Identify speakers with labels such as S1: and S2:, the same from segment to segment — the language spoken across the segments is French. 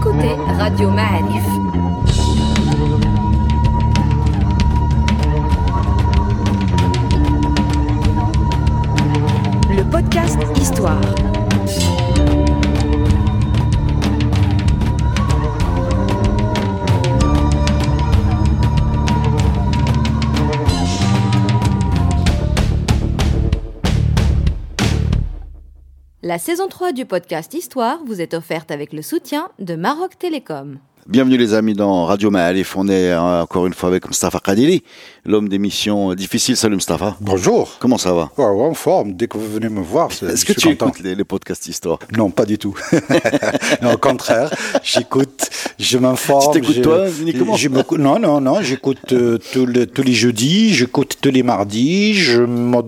S1: écoutez Radio Ma'arif. La saison 3 du podcast Histoire vous est offerte avec le soutien de Maroc Télécom.
S2: Bienvenue les amis dans Radio Ma'alif. On est euh, encore une fois avec Mustafa Kadili, l'homme des missions difficiles. Salut Mustafa.
S3: Bonjour.
S2: Comment ça va?
S3: Ouais, ouais, en forme. Dès que vous venez me voir, c'est-
S2: Est-ce que
S3: suis
S2: tu
S3: content.
S2: écoutes les, les podcasts histoire?
S3: Non, pas du tout. non, au contraire, j'écoute, je m'informe.
S2: Tu t'écoutes toi, uniquement
S3: je me- Non, non, non, j'écoute euh, tous les- tous les jeudis, j'écoute tous les mardis, je,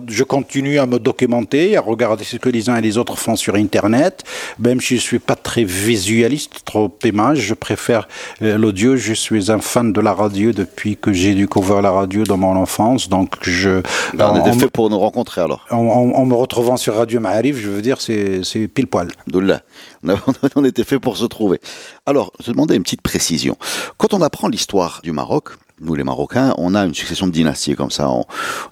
S3: je continue à me documenter, à regarder ce que les uns et les autres font sur Internet. Même si je suis pas très visualiste, trop image, je préfère euh, l'audio. Je suis un fan de la radio depuis que j'ai découvert la radio dans mon enfance, donc je.
S2: Là, On
S3: en-
S2: était fait pour nous rencontrer alors.
S3: en, en- en me retrouvant sur Radio Ma'arif, je veux dire, c'est c'est pile poil.
S2: Alhamdoulilah. On, était fait pour se trouver. Alors, je demandais une petite précision. Quand on apprend l'histoire du Maroc, nous les Marocains, on a une succession de dynasties comme ça. On,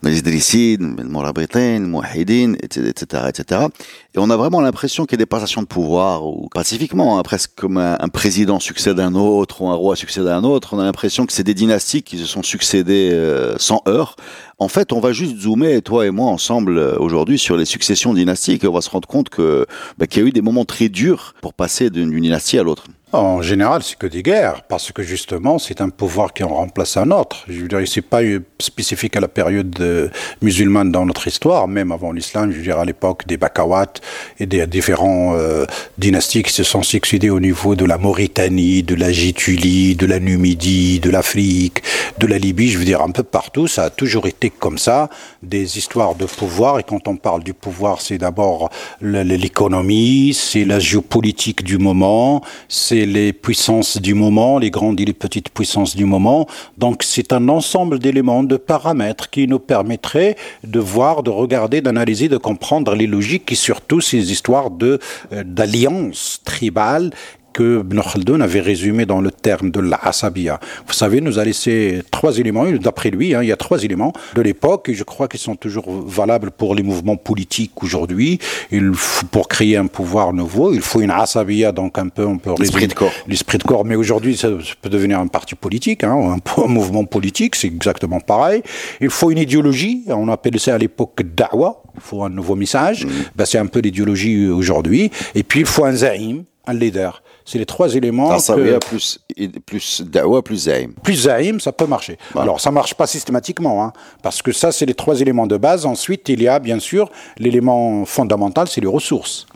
S2: on a les Idrissides, les Mourabritain, les Mouahidines, etc., etc.. Et on a vraiment l'impression qu'il y a des passations de pouvoir, ou pacifiquement, hein, presque comme un, président succède à un autre, ou un roi succède à un autre. On a l'impression que c'est des dynasties qui se sont succédées euh, sans heurts. En fait, on va juste zoomer, toi et moi, ensemble, euh, aujourd'hui, sur les successions dynastiques, et on va se rendre compte que bah, qu'il y a eu des moments très durs pour passer d'une dynastie à l'autre.
S3: En général, c'est que des guerres, parce que justement, c'est un pouvoir qui en remplace un autre. Je veux dire, c'est pas spécifique à la période euh, musulmane dans notre histoire, même avant l'islam, je veux dire, à l'époque des Bakawat et des différents euh, dynasties qui se sont succédées au niveau de la Mauritanie, de la Gitulie, de la Numidie, de l'Afrique, de la Libye, je veux dire, un peu partout, ça a toujours été comme ça, des histoires de pouvoir, et quand on parle du pouvoir, c'est d'abord l'économie, c'est la géopolitique du moment, c'est les puissances du moment, les grandes et les petites puissances du moment. Donc c'est un ensemble d'éléments, de paramètres qui nous permettraient de voir, de regarder, d'analyser, de comprendre les logiques et surtout ces histoires euh, d'alliances tribales que Ibn Khaldun avait résumé dans le terme de l'Asabiya. Vous savez, nous a laissé trois éléments, d'après lui, hein, il y a trois éléments de l'époque, et je crois qu'ils sont toujours valables pour les mouvements politiques aujourd'hui. Il faut, pour créer un pouvoir nouveau, il faut une Asabiya, donc un peu, on peut
S2: L'esprit de corps.
S3: L'esprit de corps, mais aujourd'hui, ça, peut devenir un parti politique, hein, un, un mouvement politique, c'est exactement pareil. Il faut une idéologie, on appelait ça à l'époque Da'wa, il faut un nouveau message, ben, c'est un peu l'idéologie aujourd'hui. Et puis il faut un Zahim, un leader. C'est les trois éléments.
S2: Ça
S3: que-
S2: plus, plus Dawa, plus Zaïm.
S3: plus Zahim, ça peut marcher. Alors, ça marche pas systématiquement, hein, parce que ça, c'est les trois éléments de base. Ensuite, il y a bien sûr l'élément fondamental, c'est les ressources.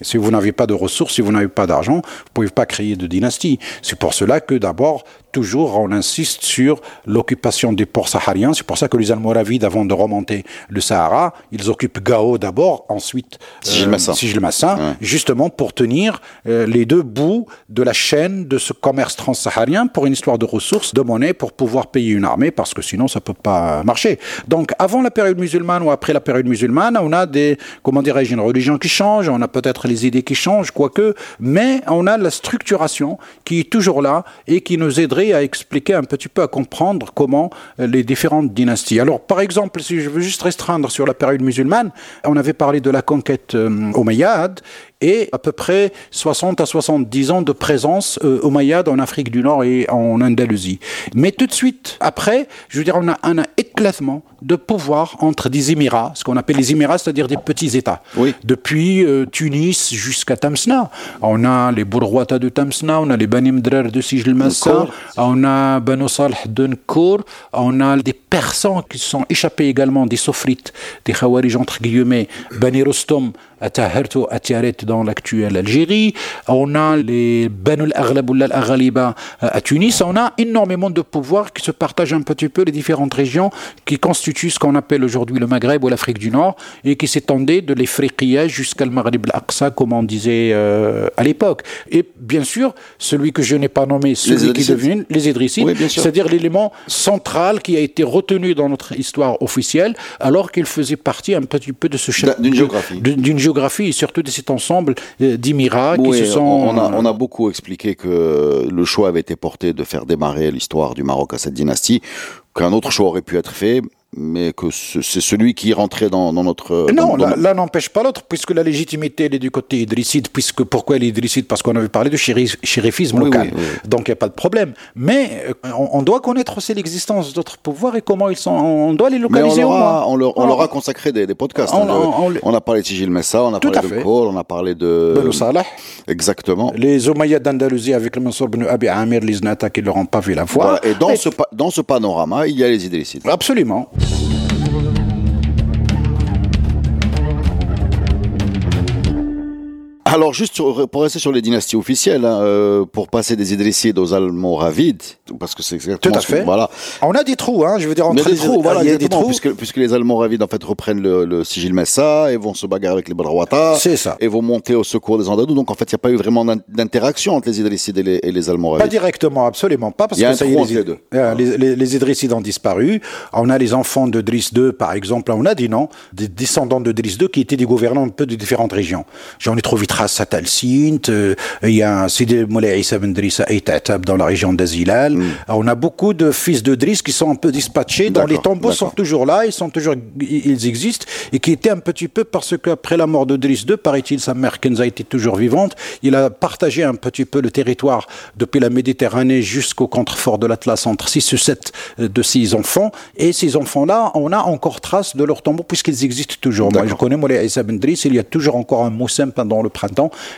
S3: Si vous n'avez pas de ressources, si vous n'avez pas d'argent, vous pouvez pas créer de dynastie. C'est pour cela que d'abord, toujours, on insiste sur l'occupation des ports sahariens. C'est pour ça que les Almoravides, avant de remonter le Sahara, ils occupent Gao d'abord, ensuite
S2: Sijilmassin.
S3: Sijilmassin, justement pour tenir euh, les deux bouts de la chaîne de ce commerce transsaharien pour une histoire de ressources, de monnaie, pour pouvoir payer une armée, parce que sinon ça peut pas marcher. Donc avant la période musulmane ou après la période musulmane, on a des, comment dirais-je, une religion qui change, on a peut-être les idées qui changent, quoique, mais on a la structuration qui est toujours là et qui nous aiderait à expliquer un petit peu, à comprendre comment euh, les différentes dynasties. Alors par exemple, si je veux juste restreindre sur la période musulmane, on avait parlé de la conquête euh, omeyyade et à peu près 60 à 70 ans de présence euh, omeyyade en Afrique du Nord et en Andalousie. Mais tout de suite après, je veux dire, on a un éclatement de pouvoir entre des Émirats, ce qu'on appelle les Émirats, c'est-à-dire des petits États.
S2: Oui.
S3: Depuis euh, Tunis jusqu'à Tamsna. On a les Bourrouata de Tamsna, on a les Bani Mdrar de Sijil Massa, on a Banu Salh de Nkour, on a des Persans qui sont échappés également des Sofrites, des Khawarij entre guillemets, Bani Rostom à Taherto, à Tiaret dans l'actuelle Algérie. On a les Banu al-Aghlab al-Aghaliba à Tunis. On a énormément de pouvoirs qui se partagent un petit peu les différentes régions qui constitue ce qu'on appelle aujourd'hui le Maghreb ou l'Afrique du Nord et qui s'étendait de l'Ifriqiya jusqu'à le Maghreb al-Aqsa, comme on disait euh, à l'époque. Et bien sûr, celui que je n'ai pas nommé, celui qui devient les Idrissides, c'est-à-dire l'élément central qui a été retenu dans notre histoire officielle, alors qu'il faisait partie un petit peu de ce
S2: d'une géographie,
S3: d'une géographie et surtout de cet ensemble euh, d'émirats qui se sont.
S2: On a, on a beaucoup expliqué que le choix avait été porté de faire démarrer l'histoire du Maroc à cette dynastie, qu'un autre choix aurait pu être fait, mais que c'est celui qui rentrait dans, dans notre...
S3: Non, là, n'empêche pas l'autre, puisque la légitimité, elle est du côté idrisside, puisque pourquoi elle est idrisside? Parce qu'on avait parlé de chérifisme local, donc il n'y a pas de problème. Mais euh, on, doit connaître aussi l'existence d'autres pouvoirs et comment ils sont, on doit les localiser
S2: on, aura, on, leur, on leur, a consacré des, des podcasts. Hein, on, a parlé de Sigil Messa, on a parlé de Kohl, on a parlé de...
S3: Beno Salah.
S2: Exactement.
S3: Les Omeyyades d'Andalousie avec le Mansour Ben Abi Amir, les Znata qui leur ont pas vu la voie.
S2: et dans, ce, dans ce panorama, il y a les idrissides.
S3: Absolument.
S2: Alors, juste pour rester sur les dynasties officielles, hein, euh, pour passer des Idrissides aux Almoravides, parce que c'est exactement
S3: Tout à fait.
S2: voilà.
S3: On a des trous, hein, je veux dire, entre
S2: des trous, voilà, il y a des trous. Puisque, puisque les Almoravides, en fait, reprennent le, le sigil Messa et vont se bagarrer avec les Badrawata.
S3: C'est ça.
S2: Et vont monter au secours des Andalous. Donc, en fait, il n'y a pas eu vraiment d'interaction entre les Idrissides et les, et les Almoravides.
S3: Pas directement, absolument pas. Parce
S2: y a
S3: que
S2: un trou entre les deux.
S3: Euh, les, les, Idrissides ont disparu. On a les enfants de Driss II, par exemple. On a des noms, des descendants de Driss II qui étaient des gouvernants un peu de différentes régions. J'en ai trouvé trace il y a Sidi Moulay Issa Ben Drissa dans la région d'Azilal. Mm. On a beaucoup de fils de Driss qui sont un peu dispatchés. Dans les tombeaux sont toujours là, ils sont toujours, ils existent et qui étaient un petit peu parce qu'après la mort de Driss II, paraît-il, sa mère Kenza était toujours vivante. Il a partagé un petit peu le territoire depuis la Méditerranée jusqu'au contrefort de l'Atlas entre 6 ou 7 euh, de ses enfants. Et ces enfants-là, on a encore trace de leurs tombeaux puisqu'ils existent toujours. Moi, je connais Moulay Issa Ben il y a toujours encore un moussem pendant le printemps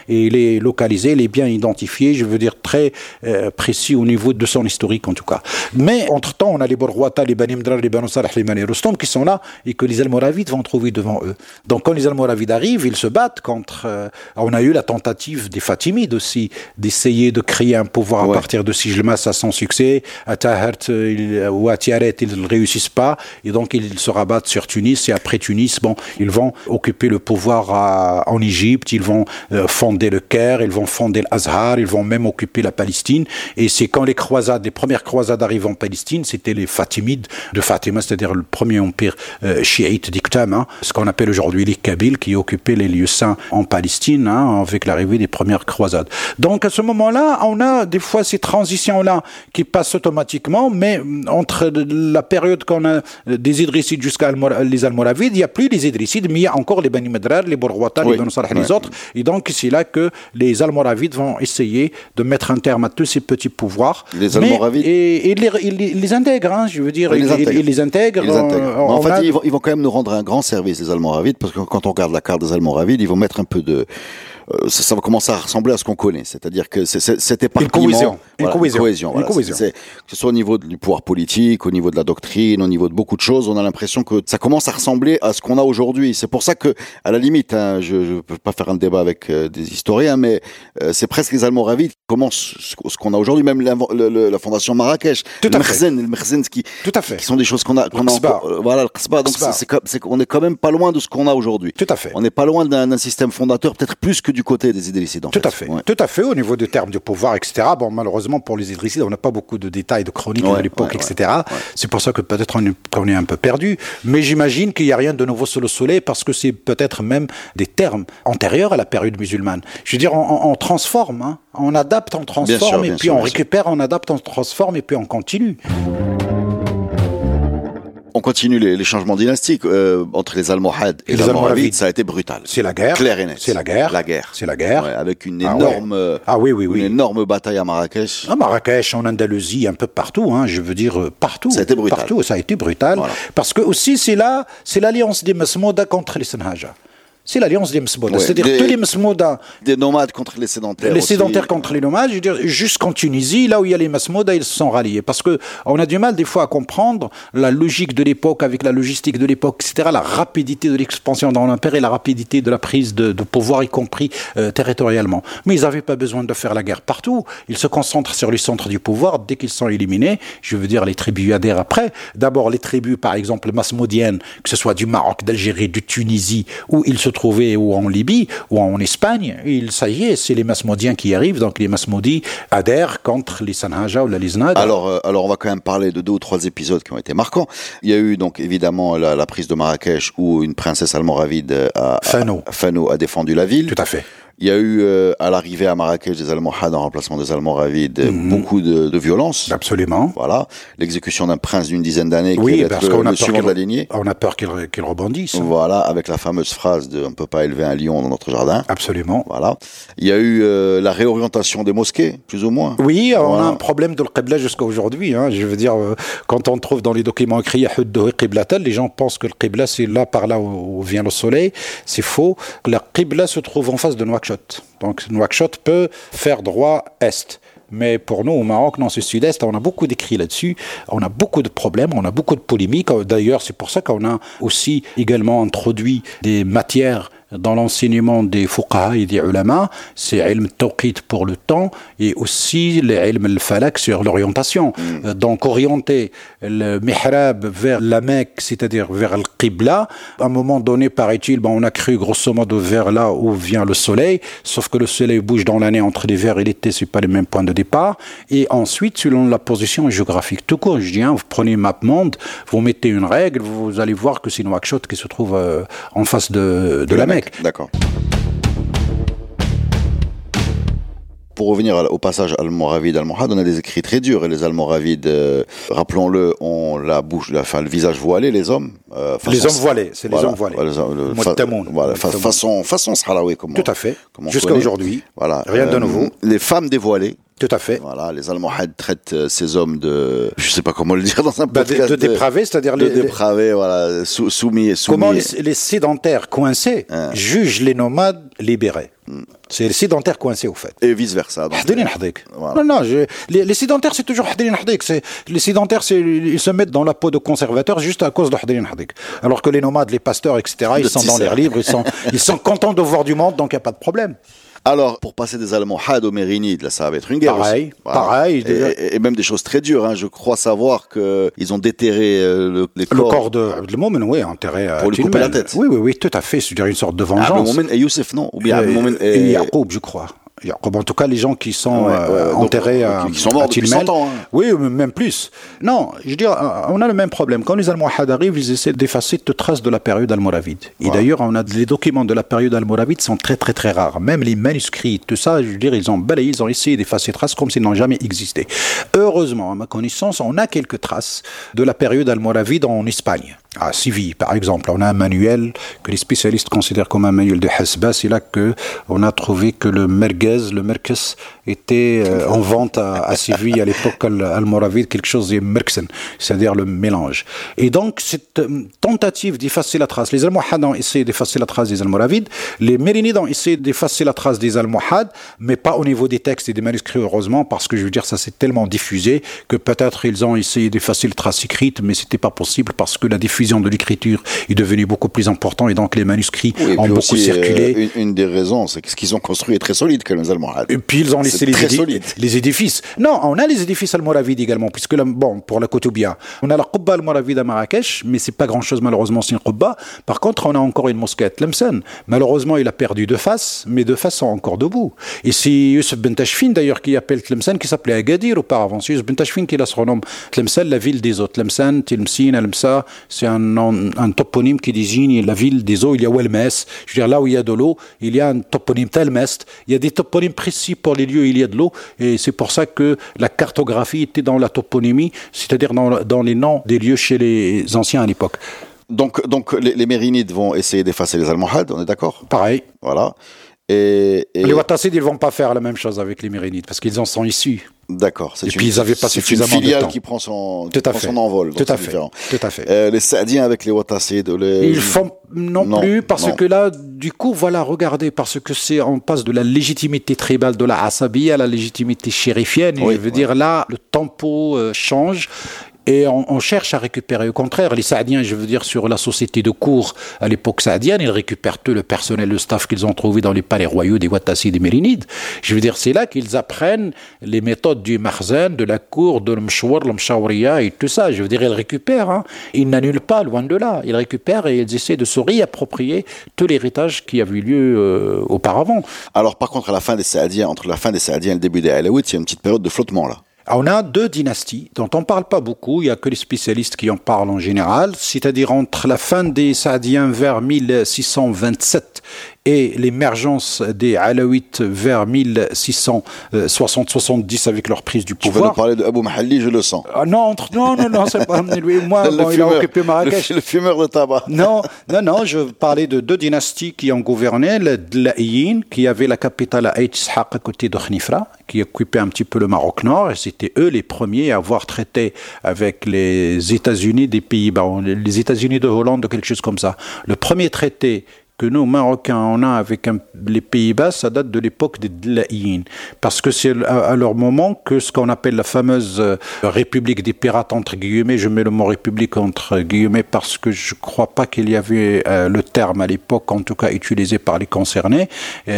S3: et il est localisé, il est bien identifié, je veux dire très euh, précis au niveau de son historique en tout cas. Mais entre-temps, on a les Borwata, les Bani les Banu les Bani Rustam qui sont là et que les Almoravides vont trouver devant eux. Donc quand les Almoravides arrivent, ils se battent contre... Euh, on a eu la tentative des Fatimides aussi d'essayer de créer un pouvoir à partir de Sijlmas à sans succès. À Tahert euh, ou à Tiaret, ils ne réussissent pas et donc ils se rabattent sur Tunis et après Tunis, bon, ils vont occuper le pouvoir en Égypte, ils vont fonder le Caire, ils vont fonder l'Azhar, ils vont même occuper la Palestine. Et c'est quand les croisades, les premières croisades arrivent en Palestine, c'était les Fatimides de Fatima, c'est-à-dire le premier empire euh, chiite hein, ce qu'on appelle aujourd'hui les Kabyles, qui occupaient les lieux saints en Palestine, hein, avec l'arrivée des premières croisades. Donc à ce moment-là, on a des fois ces transitions-là qui passent automatiquement, mais entre la période qu'on a des Idrissides jusqu'à les Almoravides, il n'y a plus les Idrissides, mais il y a encore les Bani Madrar, les Borwata, les et les autres. Et donc c'est là que les Almoravides vont essayer de mettre un terme à tous ces petits pouvoirs.
S2: Les Almoravides
S3: Et, et ils, les, intègrent, hein, je veux dire. Ils, les intègrent.
S2: en fait, ils, vont, ils, vont, quand même nous rendre un grand service, les Almoravides, parce que quand on regarde la carte des Almoravides, ils vont mettre un peu de euh, ça, ça, va commencer à ressembler à ce qu'on connaît. C'est-à-dire que cet éparpillement...
S3: Une cohésion. Voilà, une cohésion.
S2: cohésion, voilà, cohésion. que ce soit au niveau du pouvoir politique, au niveau de la doctrine, au niveau de beaucoup de choses, on a l'impression que ça commence à ressembler à ce qu'on a aujourd'hui. C'est pour ça que, à la limite, hein, je ne peux pas faire un débat avec euh, des historiens, mais euh, c'est presque les Almoravides qui commencent ce, qu'on a aujourd'hui, même la, la, fondation Marrakech,
S3: Tout
S2: le Merzen, le Merzen qui,
S3: Tout à fait.
S2: qui sont des choses qu'on a, qu'on voilà, le Qasba. Donc c'est, on est quand même pas loin de ce qu'on a aujourd'hui.
S3: Tout à fait.
S2: On n'est pas loin d'un système fondateur, peut-être plus que du côté des Idrissides.
S3: Tout à fait. Tout à fait. Au niveau des termes de pouvoir, etc. Bon, malheureusement, pour les Idrissides, on n'a pas beaucoup de détails de chroniques de l'époque, etc. C'est pour ça que peut-être on, est un peu perdu. Mais j'imagine qu'il n'y a rien de nouveau sous le soleil parce que c'est peut-être même des termes antérieurs à la période musulmane. Je veux dire, on, transforme, hein. on adapte, on transforme, et puis on récupère, on adapte, on transforme, et puis on continue
S2: on continue les, changements dynastiques euh, entre les Almohades et, les Almoravides, ça a été brutal.
S3: C'est la guerre.
S2: Clair et net.
S3: C'est la guerre.
S2: La guerre.
S3: C'est la guerre.
S2: avec une ah énorme,
S3: ah, oui, oui, oui.
S2: une énorme bataille à Marrakech.
S3: À Marrakech, en Andalousie, un peu partout. Hein, je veux dire euh, partout.
S2: Ça a été brutal.
S3: Partout, ça a été brutal. Parce que aussi c'est là, c'est l'alliance des Masmouda contre les Sanhaja. C'est l'alliance des Msmouda.
S2: Ouais,
S3: C'est-à-dire tous les Msmouda,
S2: Des nomades contre les sédentaires.
S3: les
S2: aussi.
S3: sédentaires contre les nomades, je veux dire, jusqu'en Tunisie, là où il y a les Masmouda, ils se sont ralliés. Parce que on a du mal des fois à comprendre la logique de l'époque avec la logistique de l'époque, etc., la rapidité de l'expansion dans l'empire et la rapidité de la prise de, de pouvoir, y compris euh, territorialement. Mais ils n'avaient pas besoin de faire la guerre partout. Ils se concentrent sur les centres du pouvoir. Dès qu'ils sont éliminés, je veux dire, les tribus adhèrent après. D'abord, les tribus, par exemple, masmoudiennes, que ce soit du Maroc, d'Algérie, de Tunisie, où ils se trouvaient, ou en Libye, ou en Espagne, il, ça y est, c'est les masmoudiens qui arrivent. Donc les masmoudis adhèrent contre les Sanhaja ou la Liznad.
S2: Alors, euh, alors on va quand même parler de deux ou trois épisodes qui ont été marquants. Il y a eu donc évidemment la, la prise de Marrakech où une princesse almoravide euh, a,
S3: Fano.
S2: a, Fano a défendu la ville.
S3: Tout à fait.
S2: Il y a eu euh, à l'arrivée à Marrakech des Almohades en remplacement des Almoravides
S3: Mhm.
S2: beaucoup de, de violence.
S3: Absolument.
S2: Voilà, l'exécution d'un prince d'une dizaine d'années qui
S3: Oui,
S2: allait
S3: parce
S2: être le,
S3: qu'on a
S2: le
S3: peur
S2: suivant de la lignée.
S3: on a peur qu'il re- qu'il rebondisse.
S2: Voilà, avec la fameuse phrase de on ne peut pas élever un lion dans notre jardin.
S3: Absolument.
S2: Voilà. Il y a eu euh, la réorientation des mosquées, plus ou moins.
S3: Oui, on
S2: Voilà.
S3: a un problème de le Qibla jusqu'à aujourd'hui. Hein. Je veux dire, euh, quand on trouve dans les documents écrits les gens pensent que le Qibla, c'est là, par là où où vient le soleil. C'est faux. La Qibla se trouve en face de Donc Nouakchott peut faire droit est. Mais pour nous, au Maroc, non, c'est sud-est. On a beaucoup d'écrits là-dessus. On a beaucoup de problèmes, on a beaucoup de polémiques. D'ailleurs, c'est pour ça qu'on a aussi également introduit des matières dans l'enseignement des fuqaha et des ulama, c'est ilm tawqit pour le temps et aussi les ilm al-falak sur l'orientation. Euh, Donc orienter le mihrab vers la Mecque, c'est-à-dire vers le qibla, à un moment donné, paraît-il, ben, on a cru grosso modo vers là où vient le soleil, sauf que le soleil bouge dans l'année entre l'hiver et l'été, c'est pas les mêmes points de départ. Et ensuite, selon la position géographique tout court, je dis, hein, vous prenez MapMonde, vous mettez une règle, vous allez voir que c'est Nouakchott qui se trouve euh, en face de, de la Mecque.
S2: D'accord. Pour revenir au passage almoravide almohade, on a des écrits très durs et les almoravides, euh, rappelons-le, ont la bouche, la, enfin, le visage voilé, les hommes. euh,
S3: Les hommes voilés, c'est les
S2: Voilà,
S3: hommes voilés.
S2: voilà, le- fa- voilà, façon, façon sahraoui, comme on-
S3: Tout à fait. Jusqu'à aujourd'hui.
S2: Voilà.
S3: Rien de
S2: Euh,
S3: nouveau.
S2: Les femmes dévoilées.
S3: Tout à fait.
S2: Voilà, les Almohades traitent euh, ces hommes de, je sais pas comment le dire dans un
S3: Bah, de, de dépravés, c'est-à-dire
S2: de
S3: les, les-
S2: dépravés, voilà, sou- soumis et soumis.
S3: comment les, les sédentaires coincés
S2: Hein.
S3: jugent les nomades libérés. C'est les sédentaires coincés au fait.
S2: Et vice versa.
S3: Hadrine Hadrik.
S2: Voilà.
S3: Non, non, je- les, les sédentaires, c'est toujours Les sédentaires, ils se mettent dans la peau de conservateurs juste à cause de. Alors que les nomades, les pasteurs, etc., ils
S2: De
S3: sont dans l'air libre, ils sont, ils sont contents de voir du monde, donc il n'y a pas de problème.
S2: Alors, pour passer des Almohades aux Mérinides, là, ça va être une guerre.
S3: Pareil,
S2: aussi. Voilà.
S3: pareil.
S2: Et, et- et même des choses très dures. Hein. Je crois savoir que ils ont déterré euh, le, les
S3: Le
S2: corps.
S3: corps de le Momen, oui, enterré à
S2: Pour lui couper la tête.
S3: Oui, oui, oui, tout à fait. C'est-à-dire une sorte de
S2: Ah,
S3: vengeance.
S2: Et Youssef, non? Ou bien
S3: Euh, et
S2: et...
S3: Yacoub, je crois. En tout cas, les gens qui sont
S2: Ouais,
S3: euh,
S2: donc,
S3: enterrés à,
S2: qui sont morts
S3: à
S2: depuis
S3: Tilmel.
S2: 100 ans, hein.
S3: Oui, ou même plus. Non, je veux dire, euh, on a le même problème. Quand les Almohades arrivent, ils essaient d'effacer toute trace de la période almoravide. Et d'ailleurs, on a les documents de la période almoravide sont très très très rares. Même les manuscrits, tout ça, je veux dire, ils ont balayé, ils ont essayé d'effacer traces comme s'ils n'ont jamais existé. Heureusement, à ma connaissance, on a quelques traces de la période almoravide en Espagne. À Séville, par exemple, on a un manuel que les spécialistes considèrent comme un manuel de Hasba. C'est là que on a trouvé que le merguez, le merkes, était euh, en vente à, à Séville à l'époque al- almoravide, quelque chose de merksen, c'est-à-dire le mélange. Et donc, cette euh, tentative d'effacer la trace, les Almohades ont essayé d'effacer la trace des Almoravides, les Mérinides ont essayé d'effacer la trace des Almohades, mais pas au niveau des textes et des manuscrits, heureusement, parce que je veux dire, ça s'est tellement diffusé que peut-être ils ont essayé d'effacer les traces écrites, mais c'était pas possible parce que la diffusion de l'écriture est devenue beaucoup plus importante et donc les manuscrits
S2: Oui,
S3: ont beaucoup
S2: aussi, euh,
S3: circulé.
S2: une, une des raisons, c'est que ce qu'ils ont construit est très solide, quand les Almohades.
S3: Et puis ils ont laissé les, édi- les édifices. Non, on a les édifices almoravides également, puisque la- bon, pour la Koutoubia, on a la Qubba almoravide à Marrakech, mais c'est pas grand chose malheureusement, c'est une Qubba. Par contre, on a encore une mosquée à Tlemcen. Malheureusement, il a perdu deux faces, mais deux faces sont encore debout. Et c'est Youssef Ben Tachfin d'ailleurs qui appelle Tlemcen, qui s'appelait Agadir auparavant. C'est Youssef Ben Tachfin qui la surnomme Tlemcen, la ville des eaux. Tlemcen, Tlemcin, Almsa, c'est un, nom- un toponyme qui désigne la ville des eaux. Il y a Welmes, je veux dire là où il y a de l'eau, il y a un toponyme Telmest. Il y a des toponymes précis pour les lieux où il y a de l'eau, et c'est pour ça que la cartographie était dans la toponymie, c'est-à-dire dans, dans les noms des lieux chez les anciens à l'époque.
S2: Donc, donc les, les Mérinides vont essayer d'effacer les Almohades, on est d'accord?
S3: Pareil.
S2: Voilà. Et, et-
S3: Les Wattassides, ils vont pas faire la même chose avec les Mérinides parce qu'ils en sont issus.
S2: D'accord.
S3: Et
S2: une-
S3: puis, ils avaient pas suffisamment
S2: une
S3: de temps.
S2: qui prend son,
S3: Tout
S2: qui
S3: à
S2: prend
S3: fait.
S2: son envol.
S3: Tout à fait.
S2: différent.
S3: Tout à fait.
S2: Euh, les Saadiens avec les Wattassides, les...
S3: Ils font non,
S2: Non,
S3: plus parce
S2: non.
S3: que là, du coup, voilà, regardez, parce que c'est on passe de la légitimité tribale de la Asabi à la légitimité chérifienne. Et je veux
S2: ouais.
S3: dire, là, le tempo euh, change. Et on, on cherche à récupérer. Au contraire, les Saadiens, je veux dire, sur la société de cours à l'époque saadienne, ils récupèrent tout le personnel, le staff qu'ils ont trouvé dans les palais royaux des Wattassides et des Mérinides. Je veux dire, c'est là qu'ils apprennent les méthodes du Marzen, de la cour, de l'Mchouar, l'Mchawriya et tout ça. Je veux dire, ils récupèrent. Hein. Ils n'annulent pas, loin de là. Ils récupèrent et ils essaient de se réapproprier tout l'héritage qui avait eu lieu euh, auparavant.
S2: Alors, par contre, à la fin des Saadiens, entre la fin des Saadiens et le début des Alaouites, il y a une petite période de flottement, là.
S3: Ah, On a deux dynasties dont on ne parle pas beaucoup, il n'y a que les spécialistes qui en parlent en général, c'est-à-dire entre la fin des Saadiens vers 1627 et l'émergence des Alaouites vers 1660-70 avec leur prise du
S2: Tu vas nous
S3: pouvoir.
S2: parler de Abu Mahalli, je le sens.
S3: Ah non, entre, non, non, non, c'est pas lui et moi,
S2: Le
S3: bon, il a
S2: fumeur-
S3: occupé Marrakech.
S2: Le, le fumeur de tabac.
S3: Non, non, non, je parlais de deux dynasties qui ont gouverné, le Dlaïyin, qui avait la capitale à Aït à côté de Khnifra, qui occupait un petit peu le Maroc Nord, et c'était eux les premiers à avoir traité avec les États-Unis des Pays-Bas, les États-Unis de Hollande, quelque chose comme ça. Le premier traité que nous, Marocains, on a avec les Pays-Bas, ça date de l'époque des Dlaïyin. Parce que c'est à, leur moment que ce qu'on appelle la fameuse euh, République des pirates, entre guillemets, je mets le mot République entre guillemets parce que je crois pas qu'il y avait euh, le terme à l'époque, en tout cas utilisé par les concernés.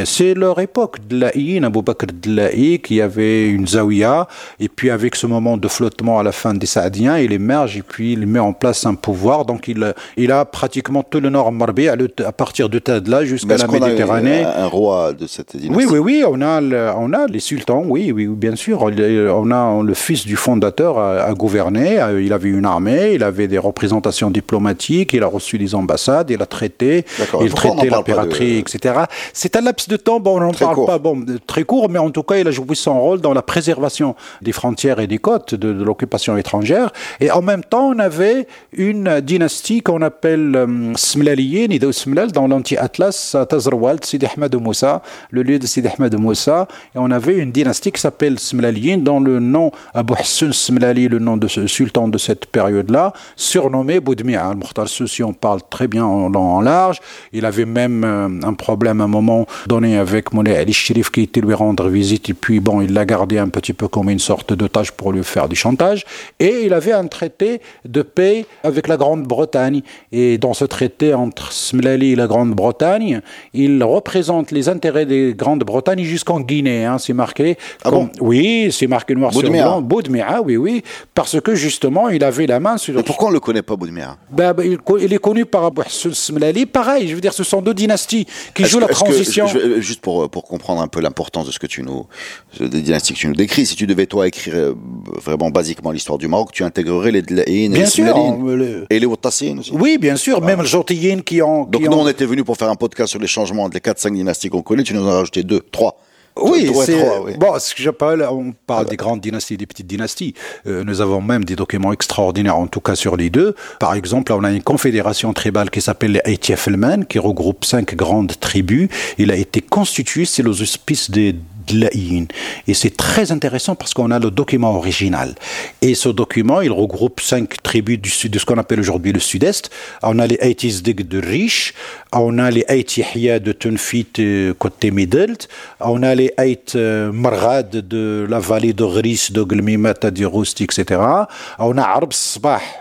S3: C'est leur époque, Dlaïyin, Abou Bakr Dlaï, qui avait une zawiya, et puis avec ce moment de flottement à la fin des Saadiens, il émerge et puis il met en place un pouvoir. Donc il, il a pratiquement tout le nord Marbi, à, à partir de Tadla jusqu'à la
S2: qu'on a
S3: Méditerranée.
S2: un, roi de cette dynastie
S3: Oui, oui, oui, on a, le- on a les sultans, oui, oui, bien sûr. On a le fils du fondateur a, a gouverné, il avait une armée, il avait des représentations diplomatiques, il a reçu des ambassades, il a traité, il traitait l'impératrice,
S2: de-
S3: etc. C'est un laps de temps, bon, on n'en parle
S2: court.
S3: pas, bon, de- très court, mais en tout cas, il a joué son rôle dans la préservation des frontières et des côtes de, de l'occupation étrangère. Et en même temps, on avait une dynastie qu'on appelle euh, Smlaliyin, dans l'anti-Atlas, de Sidi Ahmed Moussa, le lieu de Sidi Ahmed Moussa. Et on avait une dynastie qui s'appelle Smlaliyin, dont le nom, Abu Hassan Smlali, le nom de ce sultan de cette période-là, surnommé Boudmi'a. Mokhtar Soussi en parle très bien en en large. Il avait même euh, un problème à un moment donné avec Moulay Ali Sharif qui était lui rendre visite. Et puis, bon, il l'a gardé un petit peu comme une sorte d'otage pour lui faire du chantage. Et il avait un traité de paix avec la Grande-Bretagne. Et dans ce traité entre Smlali et la Grande-Bretagne, il représente les intérêts des Grande-Bretagne jusqu'en Guinée. hein. c'est marqué.
S2: Ah
S3: comme-
S2: bon
S3: Oui, c'est marqué noir sur
S2: Boudmi'a.
S3: blanc. Boudmi'a, oui, oui. Parce que justement, il avait la main sur.
S2: Mais pourquoi on le connaît pas, Boudmir
S3: Ben, ben, il, est connu par Smlali. Pareil, je veux dire, ce sont deux dynasties qui jouent
S2: que-
S3: la
S2: que-
S3: transition.
S2: je- juste pour, pour comprendre un peu l'importance de ce que tu nous, des dynasties que tu nous décris, si tu devais toi écrire euh, vraiment basiquement l'histoire du Maroc, tu intégrerais les Dlaïn les Et les Wattassines aussi?
S3: Oui, bien sûr. Même les Jotiyin qui ont.
S2: Donc nous, on était venu pour faire un podcast sur les changements les 4-5 dynasties qu'on connaît, tu nous en as rajouté deux, trois.
S3: Oui,
S2: Trois et
S3: c'est
S2: oui.
S3: bon. Ce que j'appelle, on parle des grandes dynasties, des petites dynasties. Euh, nous avons même des documents extraordinaires, en tout cas sur les deux. Par exemple, on a une confédération tribale qui s'appelle les Aitiefelman, qui regroupe cinq grandes tribus. Il a été constitué, c'est les auspices des Dlaïn. Et c'est très intéressant parce qu'on a le document original. Et ce document, il regroupe cinq tribus du sud, de ce qu'on appelle aujourd'hui le sud-est. On a les Aitizdig de Riche, on a les Aitihya de Tunfit côté Midelt, on a les Ait euh, Margad de la vallée de Gris, de Glmimata, du Roust, etc. On a Arb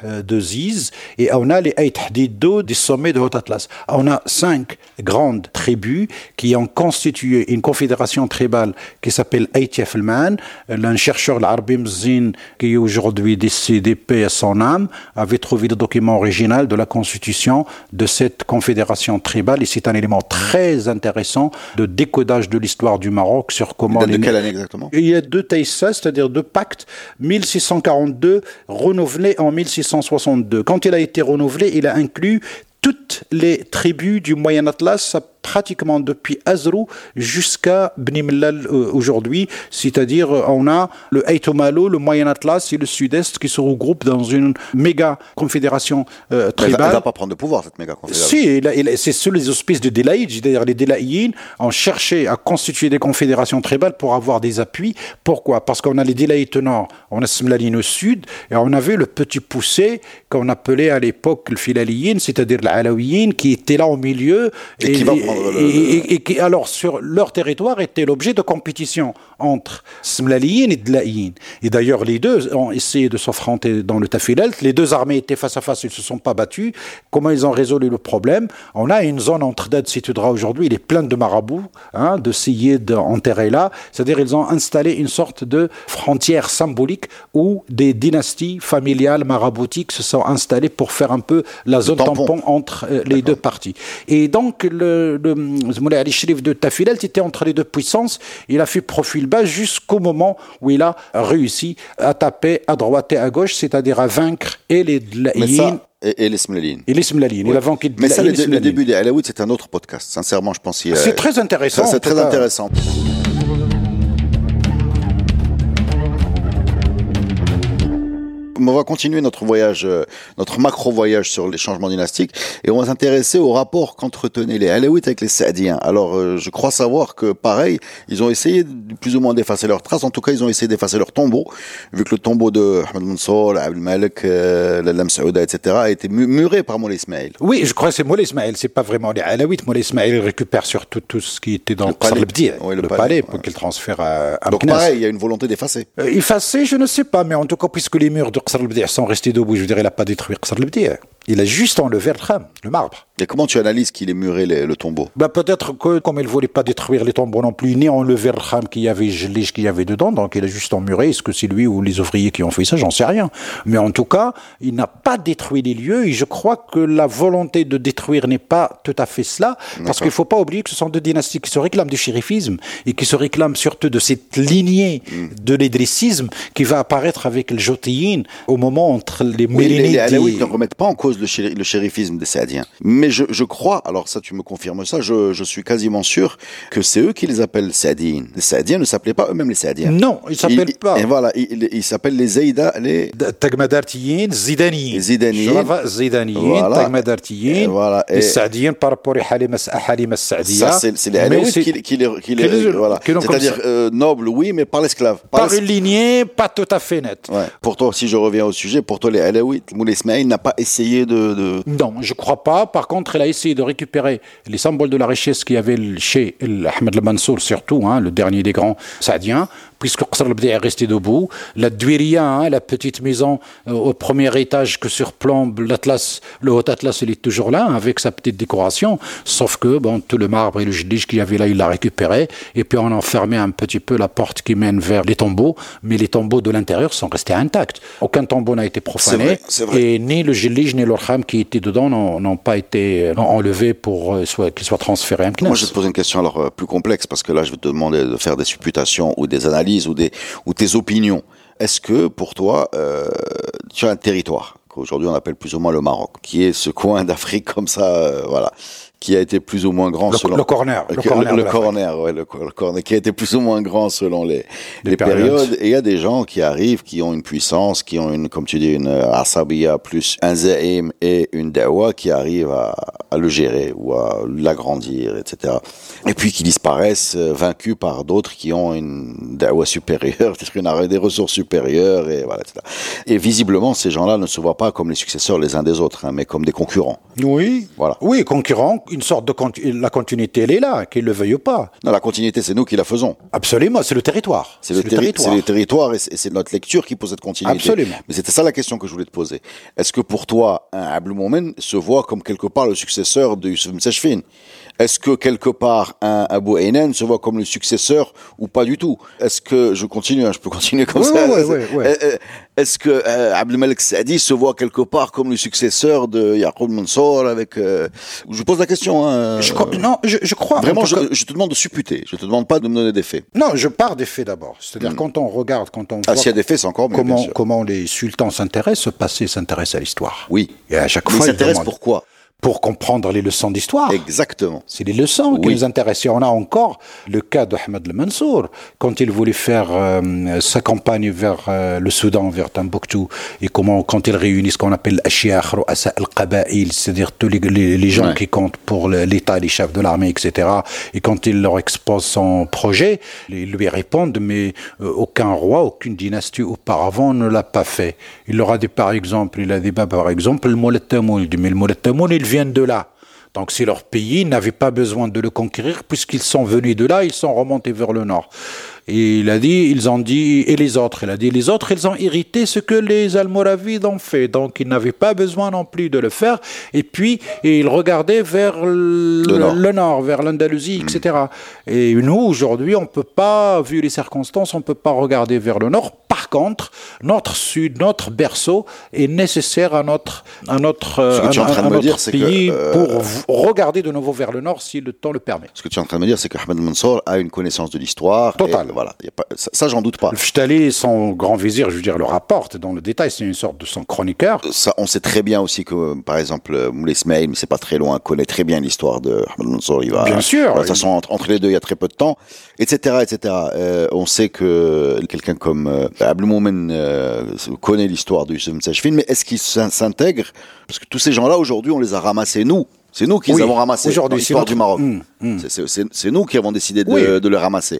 S3: de Ziz et on a les Ait Hadido des sommets de Haut-Atlas. On a cinq grandes tribus qui ont constitué une confédération tribale qui s'appelle Aitiefelman. Un chercheur, l'Arbi Mzin, qui est aujourd'hui décédé, paix à son âme, avait trouvé le document original de la constitution de cette confédération tribale. Et c'est un élément très intéressant de décodage de l'histoire du Maroc sur comment...
S2: Il date de quelle année exactement?
S3: Il y a deux taïsas, c'est-à-dire deux pactes, 1642 renouvelés en 1662. Quand il a été renouvelé, il a inclus toutes les tribus du Moyen Atlas, pratiquement depuis Azrou jusqu'à Bnimlal euh, aujourd'hui. C'est-à-dire, on a le Eitomalo, le Moyen Atlas et le Sud-Est qui se regroupent dans une méga confédération euh, tribale.
S2: Elle ne va pas prendre de pouvoir, cette méga confédération.
S3: Si, c'est sous les auspices de Delaïd, c'est-à-dire les Delaïdes ont cherché à constituer des confédérations tribales pour avoir des appuis. Pourquoi? Parce qu'on a les Delaïdes nord, on a Smlaline au sud, et on avait le petit poussé qu'on appelait à l'époque le Filaliyin, c'est-à-dire l'Alawiyin, qui était là au milieu.
S2: Et, qui va le...
S3: et, qui, alors, sur leur territoire, était l'objet de compétition entre Smlaliyin et Dlaïyin. Et d'ailleurs, les deux ont essayé de s'affronter dans le Tafilelt. Les deux armées étaient face à face, ils ne se sont pas battus. Comment ils ont résolu le problème? On a une zone entre Dad Situdra aujourd'hui, il est plein de marabouts, hein, de enterrés là. C'est-à-dire, ils ont installé une sorte de frontière symbolique où des dynasties familiales maraboutiques se sont installées pour faire un peu la zone tampon, entre euh, les deux parties. Et donc, le, le Moulay Ali de Tafilelt était entre les deux puissances. Il a fait profil bas jusqu'au moment où il a réussi à taper à droite et à gauche, c'est-à-dire à vaincre et les Dlaïyin
S2: et, les Smlalines.
S3: Et les Smlalines.
S2: Oui. Mais ça, le, le, début des Alaouites, c'est un autre podcast. Sincèrement, je pense.
S3: C'est très intéressant.
S2: C'est très intéressant. On va continuer notre voyage, euh, notre macro-voyage sur les changements dynastiques et on va s'intéresser au rapport qu'entretenaient les Alaouites avec les Saadiens. Alors, euh, je crois savoir que, pareil, ils ont essayé plus ou moins d'effacer leurs traces. En tout cas, ils ont essayé d'effacer leur tombeau, vu que le tombeau de Ahmed Mansour, Abdel Malik, euh, Lam Saouda, etc., a été muré par Moulay Ismail.
S3: Oui, je crois que c'est Moulay Ismail, c'est pas vraiment les Alaouites. Moulay Ismail récupère surtout tout ce qui était dans le, palais, oui, le, le palais, palais pour qu'il transfère à, à
S2: Donc, pareil, il y a une volonté d'effacer.
S3: Euh, effacer, je ne sais pas, mais en tout cas, puisque les murs de Sont restés debout, je dirais, il n'a pas détruit Qasr il a juste enlevé le tram, le marbre.
S2: Et comment tu analyses qu'il ait muré le tombeau?
S3: Bah, Peut-être que, comme il ne voulait pas détruire les tombeaux non plus, ni enlever le tram qu'il y avait, gelé qu'il y avait dedans, donc il a juste emmuré. Est-ce que c'est lui ou les ouvriers qui ont fait ça? J'en sais rien. Mais en tout cas, il n'a pas détruit les lieux et je crois que la volonté de détruire n'est pas tout à fait cela, parce qu'il ne faut pas oublier que ce sont deux dynasties qui se réclament du shérifisme et qui se réclament surtout de cette lignée mm. de l'idrissisme qui va apparaître avec le jotéine au moment entre les
S2: oui, Les, les ne remettent pas en cause le, chéri, le shérifisme des Saadiens. Mais je, je, crois, alors ça tu me confirmes ça, je, je suis quasiment sûr que c'est eux qui les appellent Saadiens. Les Saadiens ne s'appelaient pas eux-mêmes les Saadiens.
S3: Non, ils s'appellent pas.
S2: Et voilà, ils il s'appellent les Zaïda, les...
S3: Tagmadartiyin, Zidaniyin.
S2: Zidaniyin.
S3: Zidaniyin. Tagmadartiyin.
S2: Voilà.
S3: Les Saadiens par rapport à Halim al-Sa'diya.
S2: Ça, c'est les Alaouites qui, qui, les... Qui les voilà. C'est-à-dire euh, noble, oui, mais par l'esclave.
S3: Par, par une lignée pas tout à fait nette.
S2: Ouais. Pour toi, si je reviens au sujet, pour toi les Alaouites, Moulay Ismail n'a pas essayé
S3: non, je crois pas. Par contre, elle a essayé de récupérer les symboles de la richesse qu'il y avait chez Ahmed al-Mansour, surtout, hein, le dernier des grands Saadiens, puisque Qasr al est resté debout. La Duiria, hein, la petite maison euh, au premier étage que surplombe l'Atlas, le Haut Atlas, il est toujours là, avec sa petite décoration, sauf que bon, tout le marbre et le gilige qu'il y avait là, il l'a récupéré, et puis on a enfermé un petit peu la porte qui mène vers les tombeaux, mais les tombeaux de l'intérieur sont restés intacts. Aucun tombeau n'a été profané,
S2: vrai, vrai.
S3: et ni le gilige ni l'orham qui étaient dedans n'ont pas été enlevés pour euh, soit, qu'ils soient transférés à un
S2: Moi, je te poser une question alors euh, plus complexe, parce que là, je vais te demander de faire des supputations ou des analyses ou, des, ou tes opinions. Est-ce que pour toi, euh, tu as un territoire qu'aujourd'hui on appelle plus ou moins le Maroc, qui est ce coin d'Afrique comme ça, euh, voilà, qui a été plus ou moins grand
S3: le,
S2: selon
S3: le corner,
S2: le,
S3: le corner,
S2: le, corner, ouais, le, corner, qui a été plus ou moins grand selon les, les, les périodes. périodes. Et il y a des gens qui arrivent, qui ont une puissance, qui ont une, comme tu dis, une asabiya plus un zaim et une dawa qui arrivent à, à le gérer ou à l'agrandir, etc. Et puis qui disparaissent euh, vaincus par d'autres qui ont une dawa supérieure, une des ressources supérieures et voilà, etc. Et visiblement, ces gens-là ne se voient pas comme les successeurs les uns des autres, hein, mais comme des concurrents.
S3: Oui.
S2: Voilà.
S3: Oui, concurrents une sorte de continu la continuité, elle est là, qu'il le veuille ou pas.
S2: Non, la continuité, c'est nous qui la faisons.
S3: Absolument, c'est le territoire.
S2: C'est le, le, territoire. C'est le territoire et c'est notre lecture qui pose cette continuité.
S3: Absolument.
S2: Mais c'était ça la question que je voulais te poser. Est-ce que pour toi, un Moumen se voit comme quelque part le successeur de Youssef Msechfin? Est-ce que quelque part un Abu Aynan se voit comme le successeur ou pas du tout? Est-ce que je continue, hein, je peux continuer comme
S3: oui,
S2: ça?
S3: oui, oui, oui.
S2: Est-ce que euh, Abdelmalek Saadi se voit quelque part comme le successeur de Yaqub Mansour avec euh, Je pose la question. Hein,
S3: je crois, non, je, je crois.
S2: Vraiment, je, je, te demande de supputer. Je te demande pas de me donner des faits.
S3: Non, je pars des faits d'abord. C'est-à-dire hmm. quand on regarde, quand on
S2: ah, s'il y a des faits, c'est encore mieux,
S3: comment comment les sultans s'intéressent, ce passé s'intéresse à l'histoire.
S2: Oui.
S3: Et à chaque
S2: Mais
S3: fois,
S2: ils s'intéressent pourquoi?
S3: Pour comprendre les leçons d'histoire.
S2: Exactement.
S3: C'est les leçons qui nous intéressent. Et on a encore le cas d'Ahmed le-Mansour, quand il voulait faire euh, sa campagne vers euh, le Soudan, vers Timbuktu, et comment, quand il réunit ce qu'on appelle al-Qaba'il, c'est-à-dire tous les, gens qui comptent pour l'État, les chefs de l'armée, etc., et quand il leur expose son projet, ils lui répondent, mais euh, aucun roi, aucune dynastie auparavant ne l'a pas fait. Il leur a dit, par exemple, il a dit, bah, par exemple, le dit, mais le Moulay il viennent de là. Donc si leur pays n'avait pas besoin de le conquérir, puisqu'ils sont venus de là, ils sont remontés vers le nord. Et il a dit, ils ont dit, et les autres, il a dit, les autres, ils ont hérité ce que les Almoravides ont fait. Donc, ils n'avaient pas besoin non plus de le faire. Et puis, ils regardaient vers le, nord. vers l'Andalousie, etc. Et nous, aujourd'hui, on peut pas, vu les circonstances, on peut pas regarder vers le nord. Par contre, notre sud, notre berceau est nécessaire à notre, à notre, pays pour regarder de nouveau vers le nord si le temps le permet.
S2: Ce que tu es en train de me dire, c'est que Ahmed Mansour a une connaissance de l'histoire.
S3: Totale
S2: voilà, ça, j'en doute pas.
S3: Le Ftali, son grand vizir, je veux dire, le rapporte dans le détail, c'est une sorte de son chroniqueur.
S2: Ça, on sait très bien aussi que, par exemple, Moulay Ismail, mais c'est pas très loin, connaît très bien l'histoire de. Il va,
S3: bien sûr.
S2: De toute façon, entre, les deux, il y a très peu de temps, etc., etc. Euh, on sait que quelqu'un comme euh, euh, connaît l'histoire Youssef Msachfin, mais est-ce qu'il s'intègre? Parce que tous ces gens-là, aujourd'hui, on les a ramassés, nous, c'est nous qui les avons ramassés aujourd'hui l'histoire du Maroc. Hum, hum. C'est nous qui avons décidé de, de, les ramasser.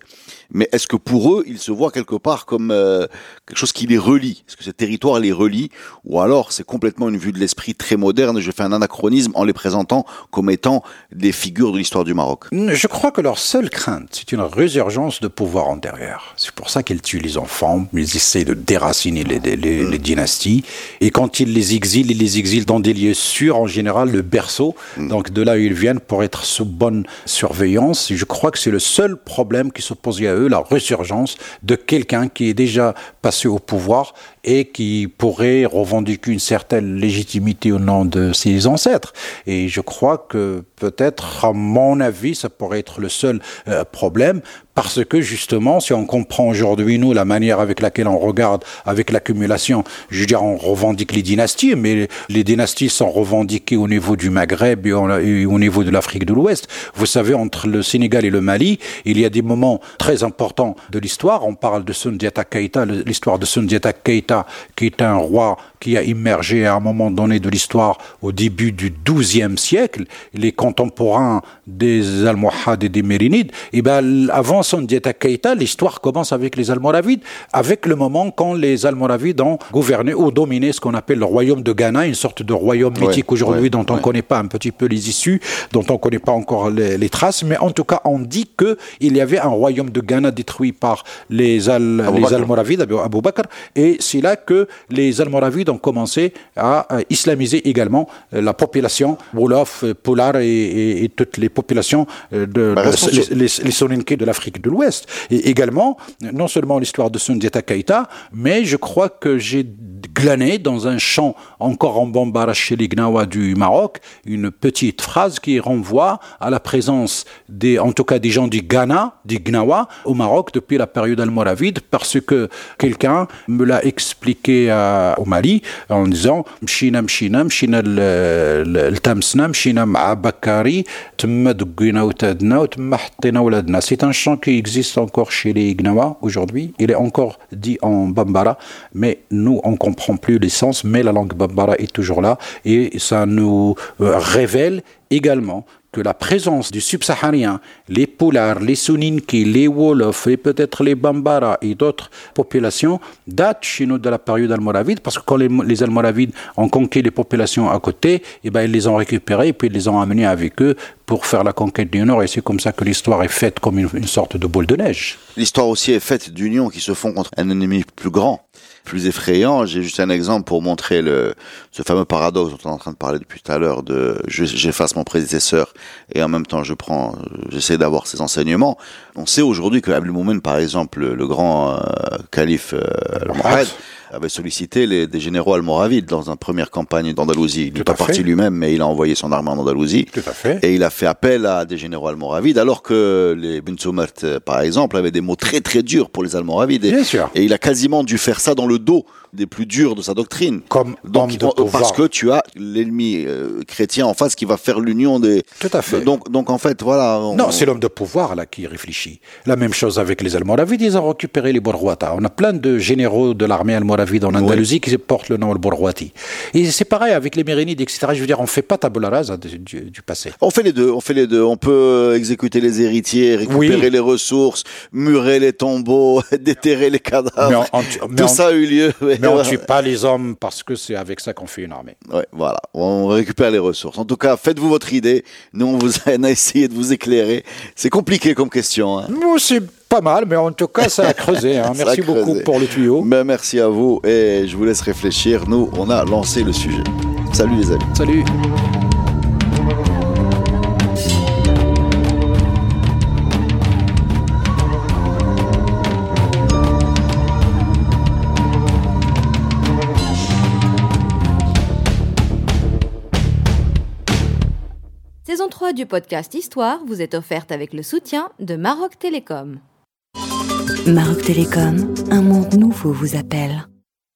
S2: Mais est-ce que pour eux, ils se voient quelque part comme euh, quelque chose qui les relie? Est-ce que ce territoire les relie? Ou alors c'est complètement une vue de l'esprit très moderne Je fais un anachronisme en les présentant comme étant des figures de l'histoire du Maroc.
S3: Je crois que leur seule crainte, c'est une résurgence de pouvoir antérieur. C'est pour ça qu'ils tuent les enfants, ils essaient de déraciner les, les, mm. les, dynasties. Et quand ils les exilent, ils les exilent dans des lieux sûrs, en général le berceau. Mm. Donc de là où ils viennent pour être sous bonne surveillance. Je crois que c'est le seul problème qui s'oppose à la résurgence de quelqu'un qui est déjà passé au pouvoir et qui pourrait revendiquer une certaine légitimité au nom de ses ancêtres. Et je crois que peut-être, à mon avis, ça pourrait être le seul euh, problème, parce que justement, si on comprend aujourd'hui, nous, la manière avec laquelle on regarde, avec l'accumulation, je veux dire, on revendique les dynasties, mais les dynasties sont revendiquées au niveau du Maghreb et au niveau de l'Afrique de l'Ouest. Vous savez, entre le Sénégal et le Mali, il y a des moments très importants de l'histoire. On parle de Sundiata Keita, l'histoire de Sundiata Keita, qui est un roi qui a immergé à un moment donné de l'histoire au début du XIIe siècle, les contemporains des Almohades et des Mérinides, et ben avant son dieta Keita, l'histoire commence avec les Almoravides, avec le moment quand les Almoravides ont gouverné ou dominé ce qu'on appelle le royaume de Ghana, une sorte de royaume mythique aujourd'hui dont on ne connaît pas un petit peu les issues, dont on ne connaît pas encore les, traces, mais en tout cas on dit que il y avait un royaume de Ghana détruit par les, Almoravides, Abou Bakr, et c'est là que les Almoravides ont commencé à islamiser également euh, la population Wolof, euh, Polar et, toutes les populations euh, de, bah, les, les, de l'Afrique de l'Ouest. Et également, non seulement l'histoire de Sundiata Keita, mais je crois que j'ai glaner dans un chant encore en bambala chez les Gnawa du Maroc une petite phrase qui renvoie à la présence des, en tout cas des gens du Ghana, du Gnawa, au Maroc depuis la période almoravide parce que quelqu'un me l'a expliqué au Mali en disant euh, Abakari, c'est un chant qui existe encore chez les Gnawa aujourd'hui. Il est encore dit en Bambara, mais nous, on comprend plus les sens mais la langue Bambara est toujours là et ça nous euh, révèle également que la présence du subsaharien, les Poulars, les Soninki, les Wolofs et peut-être les Bambara et d'autres populations datent chez nous de la période almoravide parce que quand les, Almoravides ont conquis les populations à côté, eh ben, ils les ont récupérées et puis ils les ont amenés avec eux pour faire la conquête du Nord et c'est comme ça que l'histoire est faite comme une, une sorte de boule de neige.
S2: L'histoire aussi est faite d'unions qui se font contre un ennemi plus grand plus effrayant. J'ai juste un exemple pour montrer le, ce fameux paradoxe dont on est en train de parler depuis tout à l'heure de j'efface mon prédécesseur et en même temps je prends, j'essaie d'avoir ses enseignements. On sait aujourd'hui que Abdul par exemple, le, grand euh, calife euh, avait sollicité les, des généraux almoravides dans une première campagne d'Andalousie. Il n'est pas parti lui-même, mais il a envoyé son armée en Andalousie.
S3: Tout à fait.
S2: Et il a fait appel à des généraux almoravides, alors que les Bin par exemple, avaient des mots très très durs pour les almoravides.
S3: Bien sûr.
S2: Et il a quasiment dû faire ça dans le dos des plus durs de sa doctrine.
S3: Comme
S2: Donc,
S3: homme de pouvoir.
S2: parce que tu as l'ennemi euh, chrétien en face qui va faire l'union des.
S3: Tout à fait.
S2: Donc, donc en fait, voilà. on-
S3: Non, c'est l'homme de pouvoir là qui réfléchit. La même chose avec les Almoravides, ils ont récupéré les Borrouata. On a plein de généraux de l'armée almoravide en Andalousie qui portent le nom al Borrouati. Et c'est pareil avec les Mérinides, etc. Je veux dire, on fait pas tabula rasa du, du- du passé.
S2: On fait les deux, on fait les deux. On peut exécuter les héritiers, récupérer
S3: Oui.
S2: les ressources, murer les tombeaux, déterrer les cadavres.
S3: Mais on- on tue- mais
S2: Tout
S3: on-
S2: ça a eu lieu.
S3: Mais on ne tue pas les hommes parce que c'est avec ça qu'on fait une armée.
S2: Ouais, voilà, on récupère les ressources. En tout cas, faites-vous votre idée. Nous, on, vous a, on a essayé de vous éclairer. C'est compliqué comme question. hein.
S3: C'est pas mal, mais en tout cas, ça a creusé. hein.
S2: A
S3: Merci beaucoup pour le tuyau.
S2: Mais merci à vous et je vous laisse réfléchir. Nous, on a lancé le sujet. Salut les amis.
S3: Salut.
S1: 3 du podcast Histoire vous est offerte avec le soutien de Maroc Télécom.
S4: Maroc Télécom, un monde nouveau vous appelle.